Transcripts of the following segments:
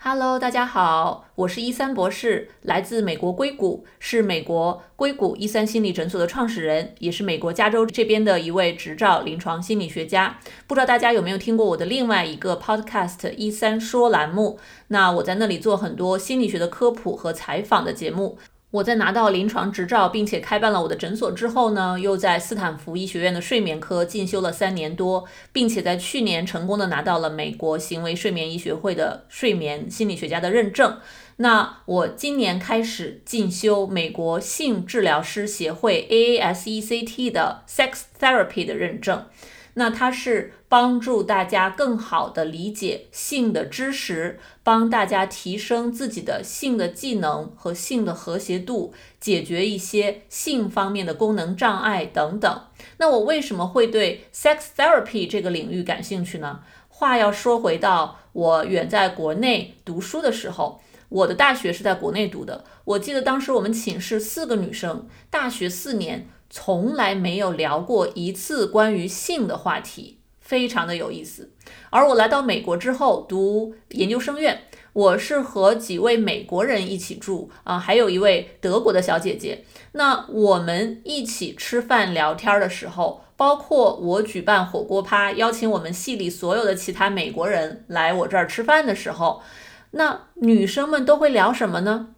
Hello，大家好，我是一三博士，来自美国硅谷，是美国硅谷一三心理诊所的创始人，也是美国加州这边的一位执照临床心理学家。不知道大家有没有听过我的另外一个 Podcast 一三说栏目？那我在那里做很多心理学的科普和采访的节目。我在拿到临床执照，并且开办了我的诊所之后呢，又在斯坦福医学院的睡眠科进修了三年多，并且在去年成功的拿到了美国行为睡眠医学会的睡眠心理学家的认证。那我今年开始进修美国性治疗师协会 AASECT 的 Sex Therapy 的认证。那它是帮助大家更好的理解性的知识，帮大家提升自己的性的技能和性的和谐度，解决一些性方面的功能障碍等等。那我为什么会对 sex therapy 这个领域感兴趣呢？话要说回到我远在国内读书的时候，我的大学是在国内读的。我记得当时我们寝室四个女生，大学四年。从来没有聊过一次关于性的话题，非常的有意思。而我来到美国之后读研究生院，我是和几位美国人一起住啊，还有一位德国的小姐姐。那我们一起吃饭聊天的时候，包括我举办火锅趴，邀请我们系里所有的其他美国人来我这儿吃饭的时候，那女生们都会聊什么呢？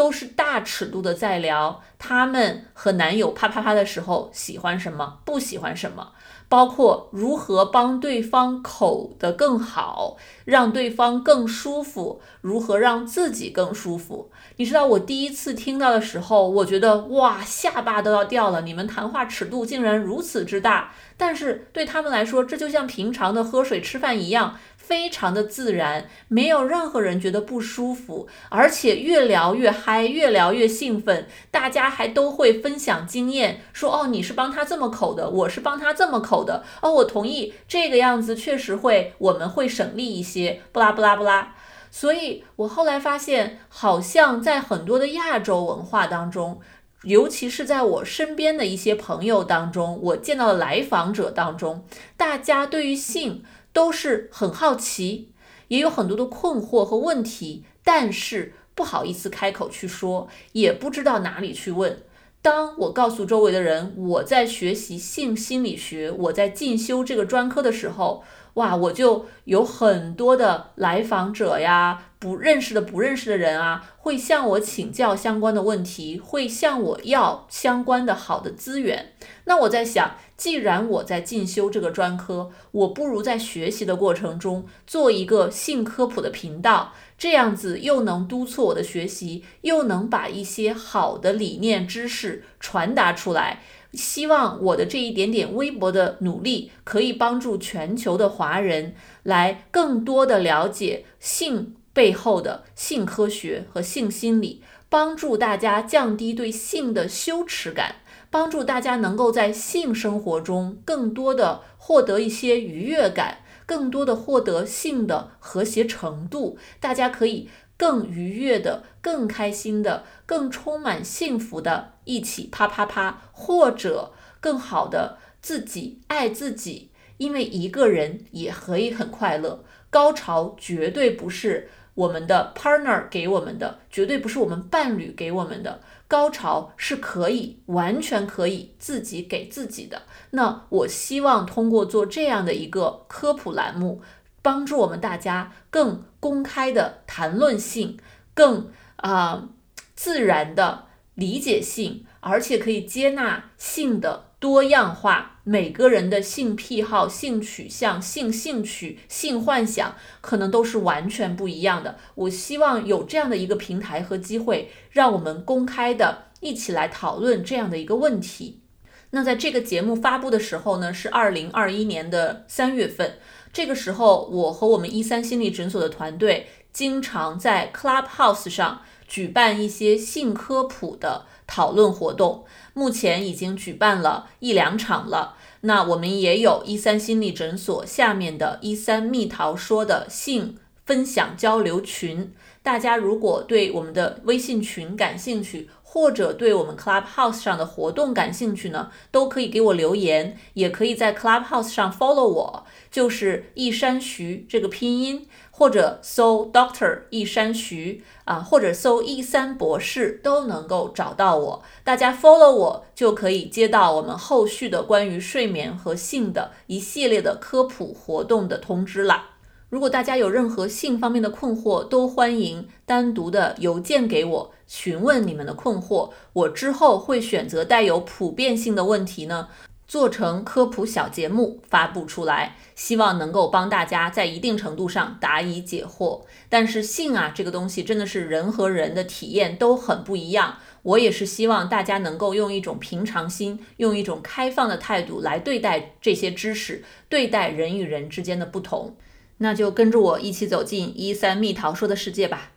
都是大尺度的在聊，他们和男友啪啪啪的时候喜欢什么，不喜欢什么，包括如何帮对方口的更好，让对方更舒服，如何让自己更舒服。你知道我第一次听到的时候，我觉得哇，下巴都要掉了。你们谈话尺度竟然如此之大，但是对他们来说，这就像平常的喝水吃饭一样。非常的自然，没有任何人觉得不舒服，而且越聊越嗨，越聊越兴奋。大家还都会分享经验，说哦，你是帮他这么口的，我是帮他这么口的。哦，我同意这个样子，确实会，我们会省力一些。不拉不拉不拉。所以我后来发现，好像在很多的亚洲文化当中，尤其是在我身边的一些朋友当中，我见到的来访者当中，大家对于性。都是很好奇，也有很多的困惑和问题，但是不好意思开口去说，也不知道哪里去问。当我告诉周围的人我在学习性心理学，我在进修这个专科的时候，哇，我就有很多的来访者呀。不认识的不认识的人啊，会向我请教相关的问题，会向我要相关的好的资源。那我在想，既然我在进修这个专科，我不如在学习的过程中做一个性科普的频道，这样子又能督促我的学习，又能把一些好的理念知识传达出来。希望我的这一点点微薄的努力，可以帮助全球的华人来更多的了解性。背后的性科学和性心理，帮助大家降低对性的羞耻感，帮助大家能够在性生活中更多的获得一些愉悦感，更多的获得性的和谐程度。大家可以更愉悦的、更开心的、更充满幸福的一起啪啪啪，或者更好的自己爱自己，因为一个人也可以很快乐。高潮绝对不是。我们的 partner 给我们的绝对不是我们伴侣给我们的高潮是可以完全可以自己给自己的。那我希望通过做这样的一个科普栏目，帮助我们大家更公开的谈论性，更啊自然的理解性，而且可以接纳性的。多样化，每个人的性癖好、性取向、性兴趣、性幻想，可能都是完全不一样的。我希望有这样的一个平台和机会，让我们公开的一起来讨论这样的一个问题。那在这个节目发布的时候呢，是二零二一年的三月份。这个时候，我和我们一三心理诊所的团队经常在 Clubhouse 上举办一些性科普的讨论活动。目前已经举办了一两场了，那我们也有一三心理诊所下面的一三蜜桃说的性分享交流群，大家如果对我们的微信群感兴趣，或者对我们 Clubhouse 上的活动感兴趣呢，都可以给我留言，也可以在 Clubhouse 上 follow 我，就是一山徐这个拼音，或者搜 Doctor 一山徐啊，或者搜一三博士都能够找到我。大家 follow 我就可以接到我们后续的关于睡眠和性的一系列的科普活动的通知了。如果大家有任何性方面的困惑，都欢迎单独的邮件给我询问你们的困惑。我之后会选择带有普遍性的问题呢，做成科普小节目发布出来，希望能够帮大家在一定程度上答疑解惑。但是性啊，这个东西真的是人和人的体验都很不一样。我也是希望大家能够用一种平常心，用一种开放的态度来对待这些知识，对待人与人之间的不同。那就跟着我一起走进一三蜜桃说的世界吧。